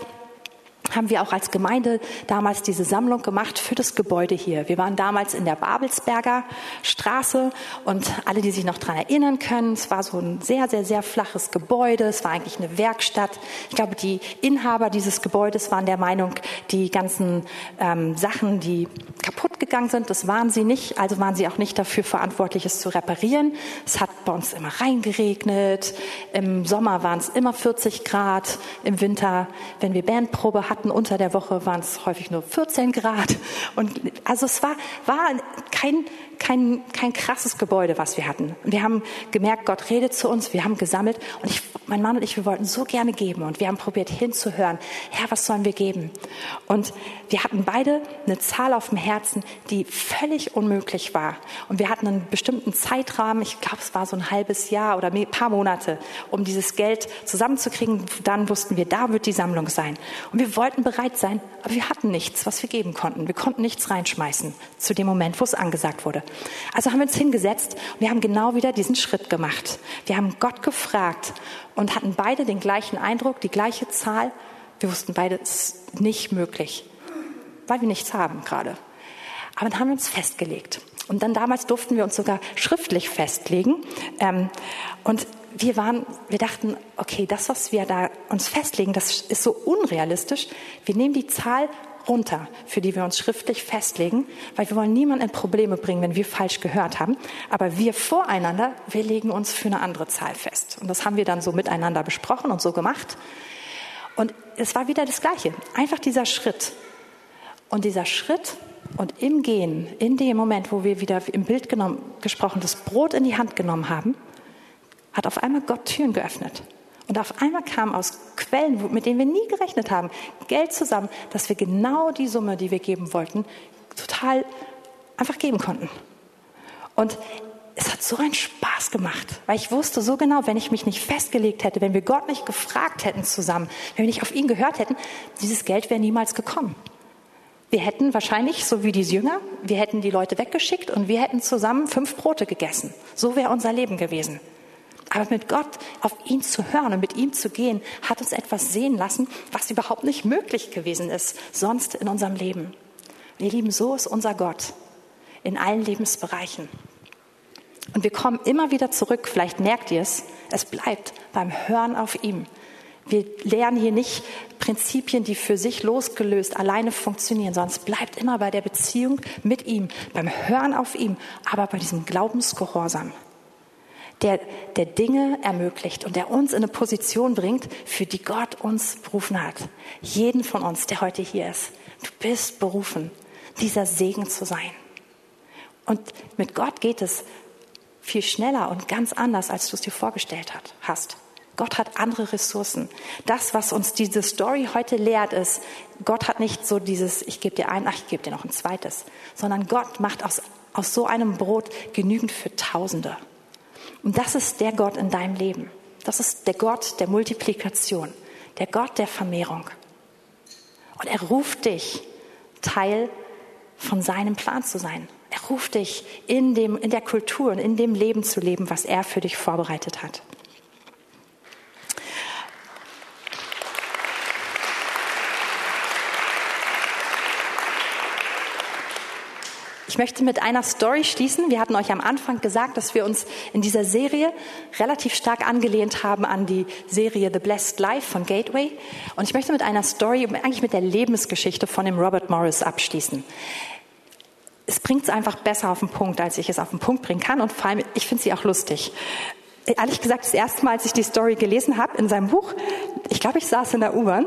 haben wir auch als Gemeinde damals diese Sammlung gemacht für das Gebäude hier. Wir waren damals in der Babelsberger Straße und alle, die sich noch dran erinnern können, es war so ein sehr, sehr, sehr flaches Gebäude. Es war eigentlich eine Werkstatt. Ich glaube, die Inhaber dieses Gebäudes waren der Meinung, die ganzen ähm, Sachen, die kaputt gegangen sind, das waren sie nicht. Also waren sie auch nicht dafür verantwortlich, es zu reparieren. Es hat bei uns immer reingeregnet. Im Sommer waren es immer 40 Grad. Im Winter, wenn wir Bandprobe hatten. Unter der Woche waren es häufig nur 14 Grad. Und also es war, war kein, kein, kein krasses Gebäude, was wir hatten. Wir haben gemerkt, Gott redet zu uns, wir haben gesammelt und ich, mein Mann und ich, wir wollten so gerne geben und wir haben probiert hinzuhören, Herr, was sollen wir geben? Und wir hatten beide eine Zahl auf dem Herzen, die völlig unmöglich war. Und wir hatten einen bestimmten Zeitrahmen, ich glaube, es war so ein halbes Jahr oder ein paar Monate, um dieses Geld zusammenzukriegen. Dann wussten wir, da wird die Sammlung sein. Und wir wollten bereit sein, aber wir hatten nichts, was wir geben konnten. Wir konnten nichts reinschmeißen zu dem Moment, wo es angesagt wurde. Also haben wir uns hingesetzt und wir haben genau wieder diesen Schritt gemacht. Wir haben Gott gefragt und hatten beide den gleichen Eindruck, die gleiche Zahl. Wir wussten beide, es ist nicht möglich. weil wir nichts haben gerade. Aber dann haben wir uns festgelegt. Und dann damals durften wir uns sogar schriftlich festlegen. Ähm, und wir waren, wir dachten, okay, das, was wir da uns festlegen, das ist so unrealistisch. Wir nehmen die Zahl runter, für die wir uns schriftlich festlegen, weil wir wollen niemanden in Probleme bringen, wenn wir falsch gehört haben. Aber wir voreinander, wir legen uns für eine andere Zahl fest. Und das haben wir dann so miteinander besprochen und so gemacht. Und es war wieder das Gleiche. Einfach dieser Schritt. Und dieser Schritt und im Gehen, in dem Moment, wo wir wieder im Bild genommen, gesprochen, das Brot in die Hand genommen haben, hat auf einmal Gott Türen geöffnet. Und auf einmal kam aus Quellen, mit denen wir nie gerechnet haben, Geld zusammen, dass wir genau die Summe, die wir geben wollten, total einfach geben konnten. Und es hat so einen Spaß gemacht, weil ich wusste so genau, wenn ich mich nicht festgelegt hätte, wenn wir Gott nicht gefragt hätten zusammen, wenn wir nicht auf ihn gehört hätten, dieses Geld wäre niemals gekommen. Wir hätten wahrscheinlich, so wie die Jünger, wir hätten die Leute weggeschickt und wir hätten zusammen fünf Brote gegessen. So wäre unser Leben gewesen. Aber mit Gott auf ihn zu hören und mit ihm zu gehen, hat uns etwas sehen lassen, was überhaupt nicht möglich gewesen ist, sonst in unserem Leben. Ihr Lieben, so ist unser Gott in allen Lebensbereichen. Und wir kommen immer wieder zurück, vielleicht merkt ihr es, es bleibt beim Hören auf ihm. Wir lernen hier nicht Prinzipien, die für sich losgelöst alleine funktionieren, sondern es bleibt immer bei der Beziehung mit ihm, beim Hören auf ihm, aber bei diesem Glaubensgehorsam, der, der Dinge ermöglicht und der uns in eine Position bringt, für die Gott uns berufen hat. Jeden von uns, der heute hier ist. Du bist berufen, dieser Segen zu sein. Und mit Gott geht es viel schneller und ganz anders, als du es dir vorgestellt hast. Gott hat andere Ressourcen. Das, was uns diese Story heute lehrt, ist, Gott hat nicht so dieses, ich gebe dir ein, ach, ich gebe dir noch ein zweites, sondern Gott macht aus, aus so einem Brot genügend für Tausende. Und das ist der Gott in deinem Leben. Das ist der Gott der Multiplikation, der Gott der Vermehrung. Und er ruft dich, Teil von seinem Plan zu sein. Er ruft dich, in, dem, in der Kultur und in dem Leben zu leben, was er für dich vorbereitet hat. Ich möchte mit einer Story schließen. Wir hatten euch am Anfang gesagt, dass wir uns in dieser Serie relativ stark angelehnt haben an die Serie The Blessed Life von Gateway. Und ich möchte mit einer Story, eigentlich mit der Lebensgeschichte von dem Robert Morris abschließen. Es bringt es einfach besser auf den Punkt, als ich es auf den Punkt bringen kann. Und vor allem, ich finde sie auch lustig. Ehrlich gesagt, das erste Mal, als ich die Story gelesen habe in seinem Buch, ich glaube, ich saß in der U-Bahn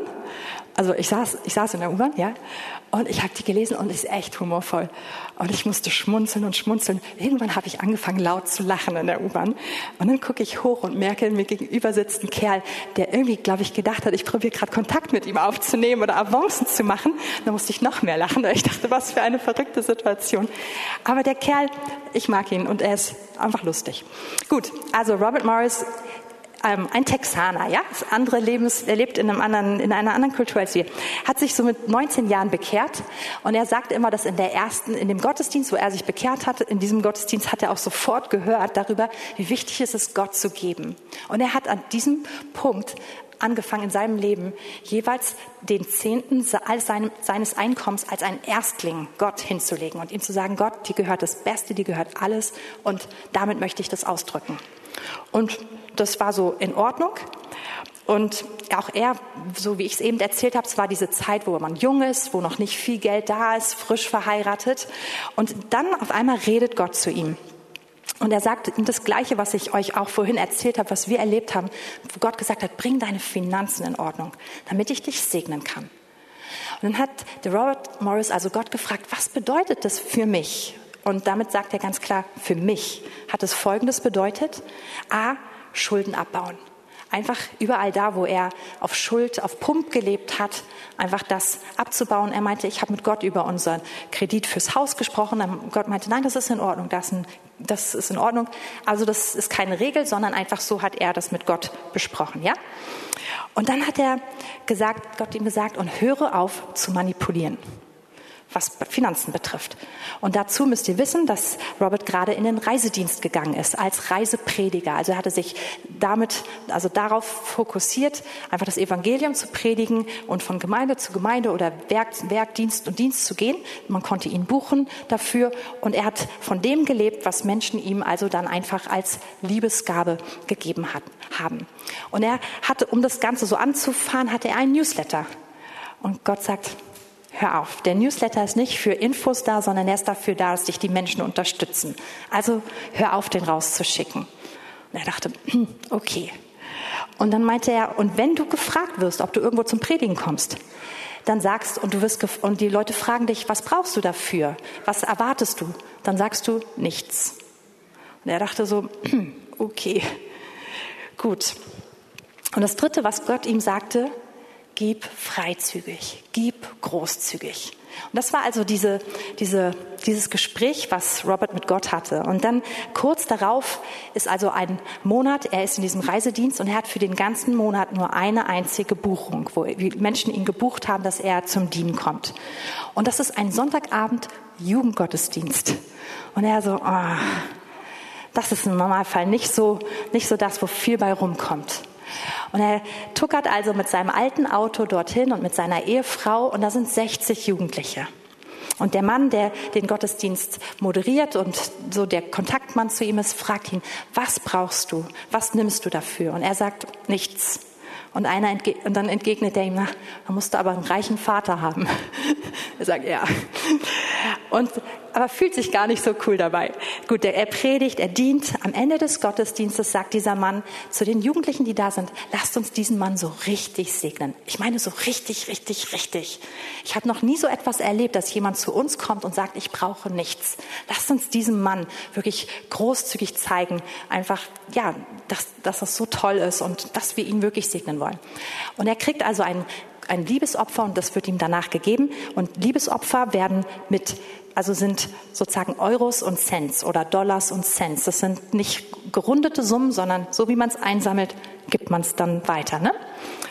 also ich saß, ich saß in der U-Bahn, ja, und ich habe die gelesen und es ist echt humorvoll. Und ich musste schmunzeln und schmunzeln. Irgendwann habe ich angefangen laut zu lachen in der U-Bahn. Und dann gucke ich hoch und merke, mir gegenüber sitzt ein Kerl, der irgendwie, glaube ich, gedacht hat, ich probiere gerade Kontakt mit ihm aufzunehmen oder Avancen zu machen. Da musste ich noch mehr lachen. Ich dachte, was für eine verrückte Situation. Aber der Kerl, ich mag ihn und er ist einfach lustig. Gut, also Robert Morris ähm, ein Texaner, ja, andere Lebens, er lebt in, einem anderen, in einer anderen Kultur als wir, hat sich so mit 19 Jahren bekehrt und er sagt immer, dass in der ersten, in dem Gottesdienst, wo er sich bekehrt hatte, in diesem Gottesdienst hat er auch sofort gehört darüber, wie wichtig es ist, Gott zu geben. Und er hat an diesem Punkt angefangen in seinem Leben, jeweils den Zehnten seines Einkommens als einen Erstling Gott hinzulegen und ihm zu sagen, Gott, dir gehört das Beste, dir gehört alles und damit möchte ich das ausdrücken. Und das war so in Ordnung. Und auch er, so wie ich es eben erzählt habe, es war diese Zeit, wo man jung ist, wo noch nicht viel Geld da ist, frisch verheiratet. Und dann auf einmal redet Gott zu ihm. Und er sagt das Gleiche, was ich euch auch vorhin erzählt habe, was wir erlebt haben, wo Gott gesagt hat, bring deine Finanzen in Ordnung, damit ich dich segnen kann. Und dann hat der Robert Morris also Gott gefragt, was bedeutet das für mich? Und damit sagt er ganz klar, für mich hat es Folgendes bedeutet. A, Schulden abbauen. Einfach überall da, wo er auf Schuld, auf Pump gelebt hat, einfach das abzubauen. Er meinte, ich habe mit Gott über unseren Kredit fürs Haus gesprochen. Gott meinte, nein, das ist in Ordnung, das, ein, das ist in Ordnung. Also das ist keine Regel, sondern einfach so hat er das mit Gott besprochen, ja? Und dann hat er gesagt, Gott ihm gesagt, und höre auf zu manipulieren. Was Finanzen betrifft. Und dazu müsst ihr wissen, dass Robert gerade in den Reisedienst gegangen ist als Reiseprediger. Also er hatte sich damit, also darauf fokussiert, einfach das Evangelium zu predigen und von Gemeinde zu Gemeinde oder Werk, Werk, Dienst und Dienst zu gehen. Man konnte ihn buchen dafür und er hat von dem gelebt, was Menschen ihm also dann einfach als Liebesgabe gegeben hat, haben. Und er hatte, um das Ganze so anzufahren, hatte er einen Newsletter. Und Gott sagt, hör auf. Der Newsletter ist nicht für Infos da, sondern er ist dafür da, dass dich die Menschen unterstützen. Also hör auf, den rauszuschicken. Und er dachte, okay. Und dann meinte er, und wenn du gefragt wirst, ob du irgendwo zum Predigen kommst, dann sagst und du wirst und die Leute fragen dich, was brauchst du dafür? Was erwartest du? Dann sagst du nichts. Und er dachte so, okay, gut. Und das dritte, was Gott ihm sagte, gib freizügig, gib großzügig. Und das war also diese, diese, dieses Gespräch, was Robert mit Gott hatte. Und dann kurz darauf ist also ein Monat, er ist in diesem Reisedienst und er hat für den ganzen Monat nur eine einzige Buchung, wo Menschen ihn gebucht haben, dass er zum Dienen kommt. Und das ist ein Sonntagabend Jugendgottesdienst. Und er so, oh, das ist im Normalfall nicht so, nicht so das, wo viel bei rumkommt. Und er tuckert also mit seinem alten Auto dorthin und mit seiner Ehefrau und da sind 60 Jugendliche. Und der Mann, der den Gottesdienst moderiert und so der Kontaktmann zu ihm ist, fragt ihn, was brauchst du? Was nimmst du dafür? Und er sagt, nichts. Und, einer und dann entgegnet er ihm, na, man musste aber einen reichen Vater haben. er sagt, ja. Und aber fühlt sich gar nicht so cool dabei. Gut, er predigt, er dient. Am Ende des Gottesdienstes sagt dieser Mann zu den Jugendlichen, die da sind, lasst uns diesen Mann so richtig segnen. Ich meine so richtig, richtig, richtig. Ich habe noch nie so etwas erlebt, dass jemand zu uns kommt und sagt, ich brauche nichts. Lasst uns diesem Mann wirklich großzügig zeigen, einfach, ja, dass, dass das so toll ist und dass wir ihn wirklich segnen wollen. Und er kriegt also ein ein Liebesopfer und das wird ihm danach gegeben. Und Liebesopfer werden mit also sind sozusagen Euros und Cents oder Dollars und Cents. Das sind nicht gerundete Summen, sondern so wie man es einsammelt, gibt man es dann weiter. Ne?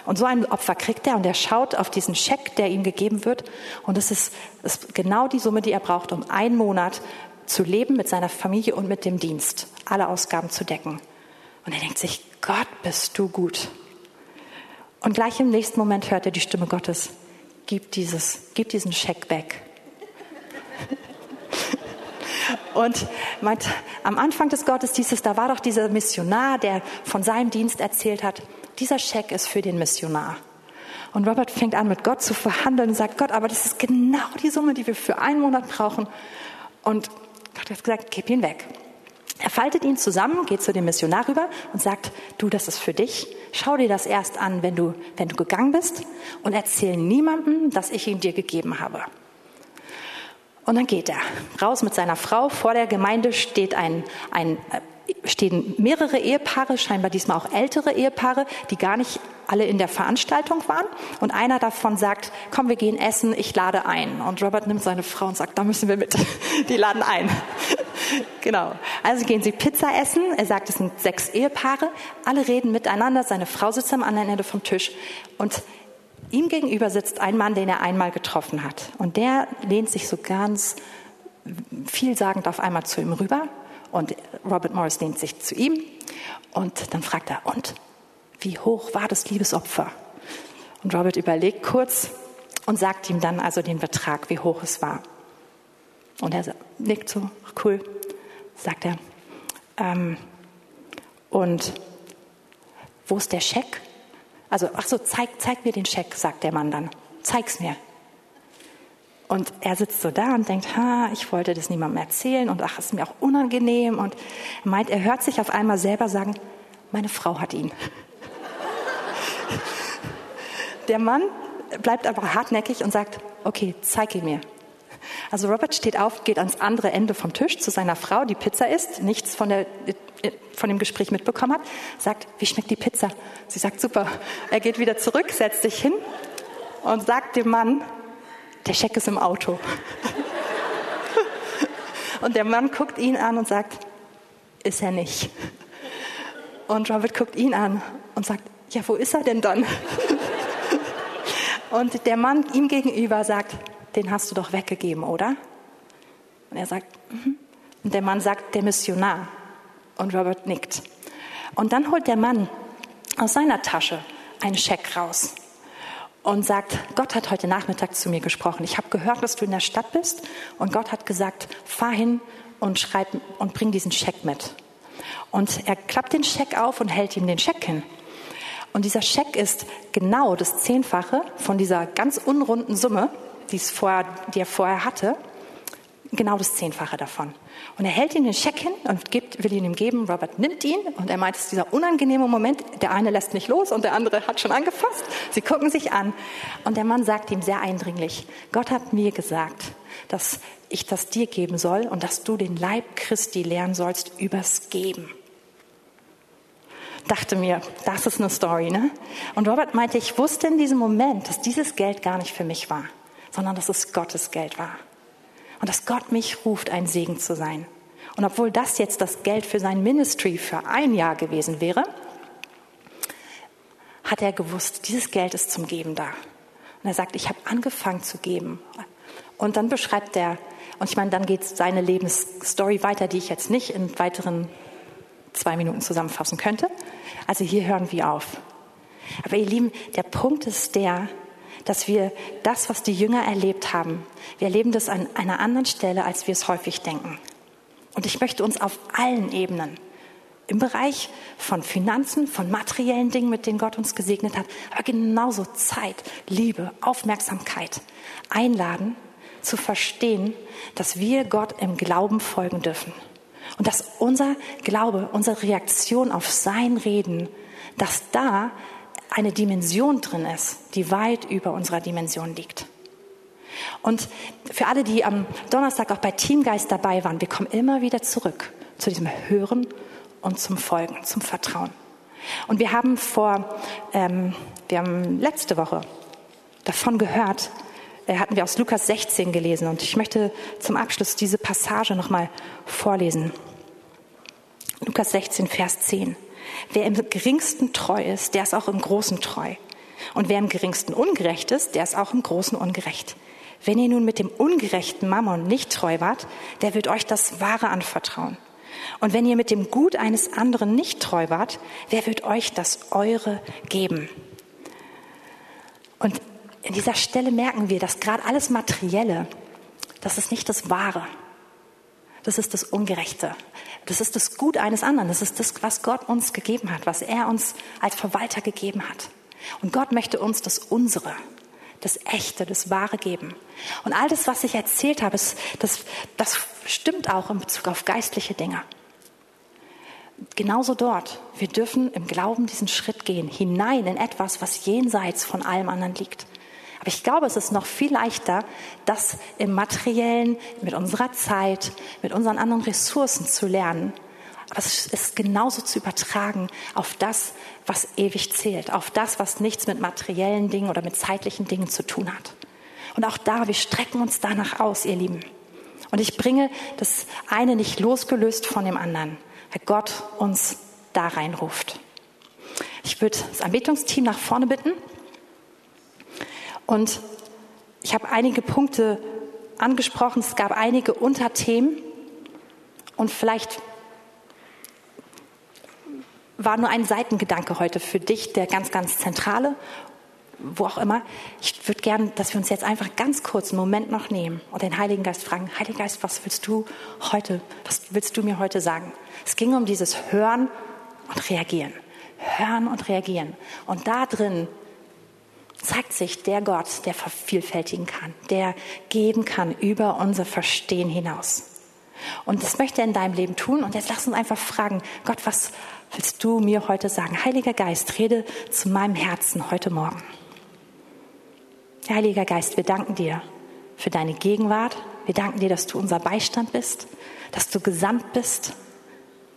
Und so ein Opfer kriegt er und er schaut auf diesen Scheck, der ihm gegeben wird. Und es ist, ist genau die Summe, die er braucht, um einen Monat zu leben mit seiner Familie und mit dem Dienst, alle Ausgaben zu decken. Und er denkt sich, Gott, bist du gut. Und gleich im nächsten Moment hört er die Stimme Gottes, gib dieses, gib diesen Scheck weg. Und meint, am Anfang des Gottesdienstes, da war doch dieser Missionar, der von seinem Dienst erzählt hat, dieser Scheck ist für den Missionar. Und Robert fängt an, mit Gott zu verhandeln und sagt, Gott, aber das ist genau die Summe, die wir für einen Monat brauchen. Und Gott hat gesagt, gib ihn weg. Er faltet ihn zusammen, geht zu dem Missionar rüber und sagt, du, das ist für dich. Schau dir das erst an, wenn du, wenn du gegangen bist und erzähl niemandem, dass ich ihn dir gegeben habe. Und dann geht er raus mit seiner Frau. Vor der Gemeinde steht ein, ein, äh, stehen mehrere Ehepaare, scheinbar diesmal auch ältere Ehepaare, die gar nicht alle in der Veranstaltung waren. Und einer davon sagt, komm, wir gehen essen, ich lade ein. Und Robert nimmt seine Frau und sagt, da müssen wir mit. Die laden ein. genau. Also gehen sie Pizza essen. Er sagt, es sind sechs Ehepaare. Alle reden miteinander. Seine Frau sitzt am anderen Ende vom Tisch. Und Ihm gegenüber sitzt ein Mann, den er einmal getroffen hat. Und der lehnt sich so ganz vielsagend auf einmal zu ihm rüber. Und Robert Morris lehnt sich zu ihm. Und dann fragt er, und wie hoch war das Liebesopfer? Und Robert überlegt kurz und sagt ihm dann also den Betrag, wie hoch es war. Und er nickt so, cool, sagt er. Ähm, und wo ist der Scheck? Also, ach so, zeig, zeig mir den Scheck, sagt der Mann dann. Zeig's mir. Und er sitzt so da und denkt, ha, ich wollte das niemandem erzählen und ach, ist mir auch unangenehm. Und meint, er hört sich auf einmal selber sagen, meine Frau hat ihn. Der Mann bleibt aber hartnäckig und sagt, okay, zeig ihn mir. Also Robert steht auf, geht ans andere Ende vom Tisch zu seiner Frau, die Pizza isst, nichts von, der, von dem Gespräch mitbekommen hat, sagt, wie schmeckt die Pizza? Sie sagt, super. Er geht wieder zurück, setzt sich hin und sagt dem Mann, der Scheck ist im Auto. Und der Mann guckt ihn an und sagt, ist er nicht. Und Robert guckt ihn an und sagt, ja, wo ist er denn dann? Und der Mann ihm gegenüber sagt, den hast du doch weggegeben, oder? Und er sagt, mhm. und der Mann sagt, der Missionar. Und Robert nickt. Und dann holt der Mann aus seiner Tasche einen Scheck raus und sagt, Gott hat heute Nachmittag zu mir gesprochen. Ich habe gehört, dass du in der Stadt bist und Gott hat gesagt, fahr hin und schreib und bring diesen Scheck mit. Und er klappt den Scheck auf und hält ihm den Scheck hin. Und dieser Scheck ist genau das Zehnfache von dieser ganz unrunden Summe, die, es vorher, die er vorher hatte, genau das Zehnfache davon. Und er hält ihm den Scheck hin und gibt, will ihn ihm geben. Robert nimmt ihn und er meint, es ist dieser unangenehme Moment. Der eine lässt nicht los und der andere hat schon angefasst. Sie gucken sich an. Und der Mann sagt ihm sehr eindringlich, Gott hat mir gesagt, dass ich das dir geben soll und dass du den Leib Christi lernen sollst übers Geben. Dachte mir, das ist eine Story, ne? Und Robert meinte, ich wusste in diesem Moment, dass dieses Geld gar nicht für mich war, sondern dass es Gottes Geld war. Und dass Gott mich ruft, ein Segen zu sein. Und obwohl das jetzt das Geld für sein Ministry für ein Jahr gewesen wäre, hat er gewusst, dieses Geld ist zum Geben da. Und er sagt, ich habe angefangen zu geben. Und dann beschreibt er und ich meine, dann geht seine Lebensstory weiter, die ich jetzt nicht in weiteren zwei Minuten zusammenfassen könnte. Also hier hören wir auf. Aber ihr Lieben, der Punkt ist der, dass wir das, was die Jünger erlebt haben, wir erleben das an einer anderen Stelle, als wir es häufig denken. Und ich möchte uns auf allen Ebenen, im Bereich von Finanzen, von materiellen Dingen, mit denen Gott uns gesegnet hat, aber genauso Zeit, Liebe, Aufmerksamkeit einladen, zu verstehen, dass wir Gott im Glauben folgen dürfen. Und dass unser Glaube, unsere Reaktion auf sein Reden, dass da eine Dimension drin ist, die weit über unserer Dimension liegt. Und für alle, die am Donnerstag auch bei Teamgeist dabei waren, wir kommen immer wieder zurück zu diesem Hören und zum Folgen, zum Vertrauen. Und wir haben vor, ähm, wir haben letzte Woche davon gehört, äh, hatten wir aus Lukas 16 gelesen. Und ich möchte zum Abschluss diese Passage nochmal vorlesen. Lukas 16, Vers 10. Wer im geringsten treu ist, der ist auch im Großen treu. Und wer im geringsten ungerecht ist, der ist auch im Großen ungerecht. Wenn ihr nun mit dem ungerechten Mammon nicht treu wart, der wird euch das Wahre anvertrauen. Und wenn ihr mit dem Gut eines anderen nicht treu wart, wer wird euch das Eure geben? Und in dieser Stelle merken wir, dass gerade alles Materielle, das ist nicht das Wahre. Das ist das Ungerechte. Das ist das Gut eines anderen. Das ist das, was Gott uns gegeben hat, was er uns als Verwalter gegeben hat. Und Gott möchte uns das Unsere, das Echte, das Wahre geben. Und all das, was ich erzählt habe, das, das stimmt auch in Bezug auf geistliche Dinge. Genauso dort. Wir dürfen im Glauben diesen Schritt gehen, hinein in etwas, was jenseits von allem anderen liegt. Aber ich glaube, es ist noch viel leichter, das im materiellen, mit unserer Zeit, mit unseren anderen Ressourcen zu lernen. Aber es ist genauso zu übertragen auf das, was ewig zählt, auf das, was nichts mit materiellen Dingen oder mit zeitlichen Dingen zu tun hat. Und auch da, wir strecken uns danach aus, ihr Lieben. Und ich bringe das eine nicht losgelöst von dem anderen, weil Gott uns da reinruft. Ich würde das Anbetungsteam nach vorne bitten. Und ich habe einige Punkte angesprochen, es gab einige Unterthemen und vielleicht war nur ein Seitengedanke heute für dich, der ganz, ganz zentrale, wo auch immer. Ich würde gerne, dass wir uns jetzt einfach ganz kurz einen Moment noch nehmen und den Heiligen Geist fragen, Heiliger Geist, was willst du heute, was willst du mir heute sagen? Es ging um dieses Hören und Reagieren. Hören und reagieren. Und da drin zeigt sich der Gott, der vervielfältigen kann, der geben kann über unser Verstehen hinaus. Und das möchte er in deinem Leben tun. Und jetzt lass uns einfach fragen, Gott, was willst du mir heute sagen? Heiliger Geist, rede zu meinem Herzen heute Morgen. Heiliger Geist, wir danken dir für deine Gegenwart. Wir danken dir, dass du unser Beistand bist, dass du gesandt bist,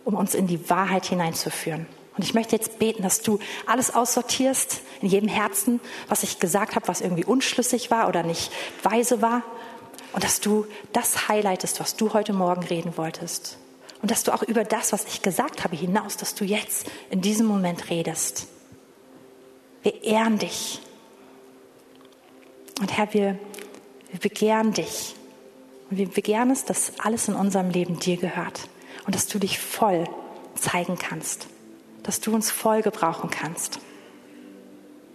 um uns in die Wahrheit hineinzuführen. Und ich möchte jetzt beten, dass du alles aussortierst in jedem Herzen, was ich gesagt habe, was irgendwie unschlüssig war oder nicht weise war. Und dass du das highlightest, was du heute Morgen reden wolltest. Und dass du auch über das, was ich gesagt habe, hinaus, dass du jetzt in diesem Moment redest. Wir ehren dich. Und Herr, wir Wir begehren dich. Und wir begehren es, dass alles in unserem Leben dir gehört und dass du dich voll zeigen kannst, dass du uns voll gebrauchen kannst.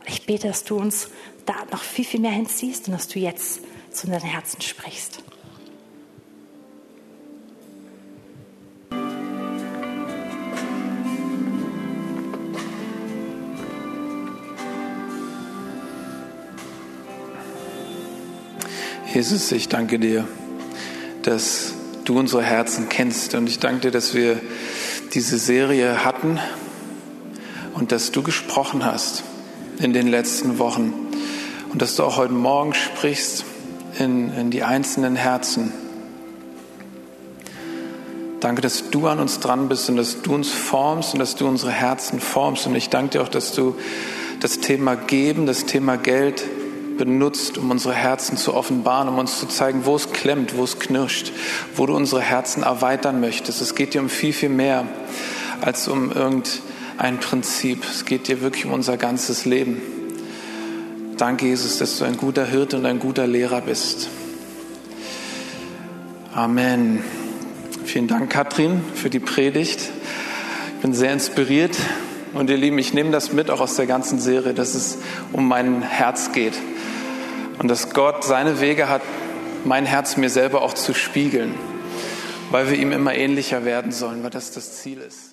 Ich bete, dass du uns da noch viel, viel mehr hinziehst und dass du jetzt zu deinen Herzen sprichst. Jesus, ich danke dir, dass du unsere Herzen kennst und ich danke dir, dass wir diese Serie hatten und dass du gesprochen hast in den letzten Wochen und dass du auch heute Morgen sprichst in, in die einzelnen Herzen. Danke, dass du an uns dran bist und dass du uns formst und dass du unsere Herzen formst. Und ich danke dir auch, dass du das Thema Geben, das Thema Geld benutzt, um unsere Herzen zu offenbaren, um uns zu zeigen, wo es klemmt, wo es knirscht, wo du unsere Herzen erweitern möchtest. Es geht dir um viel, viel mehr als um irgendein Prinzip. Es geht dir wirklich um unser ganzes Leben. Danke, Jesus, dass du ein guter Hirte und ein guter Lehrer bist. Amen. Vielen Dank, Katrin, für die Predigt. Ich bin sehr inspiriert. Und ihr Lieben, ich nehme das mit auch aus der ganzen Serie, dass es um mein Herz geht. Und dass Gott seine Wege hat, mein Herz mir selber auch zu spiegeln, weil wir ihm immer ähnlicher werden sollen, weil das das Ziel ist.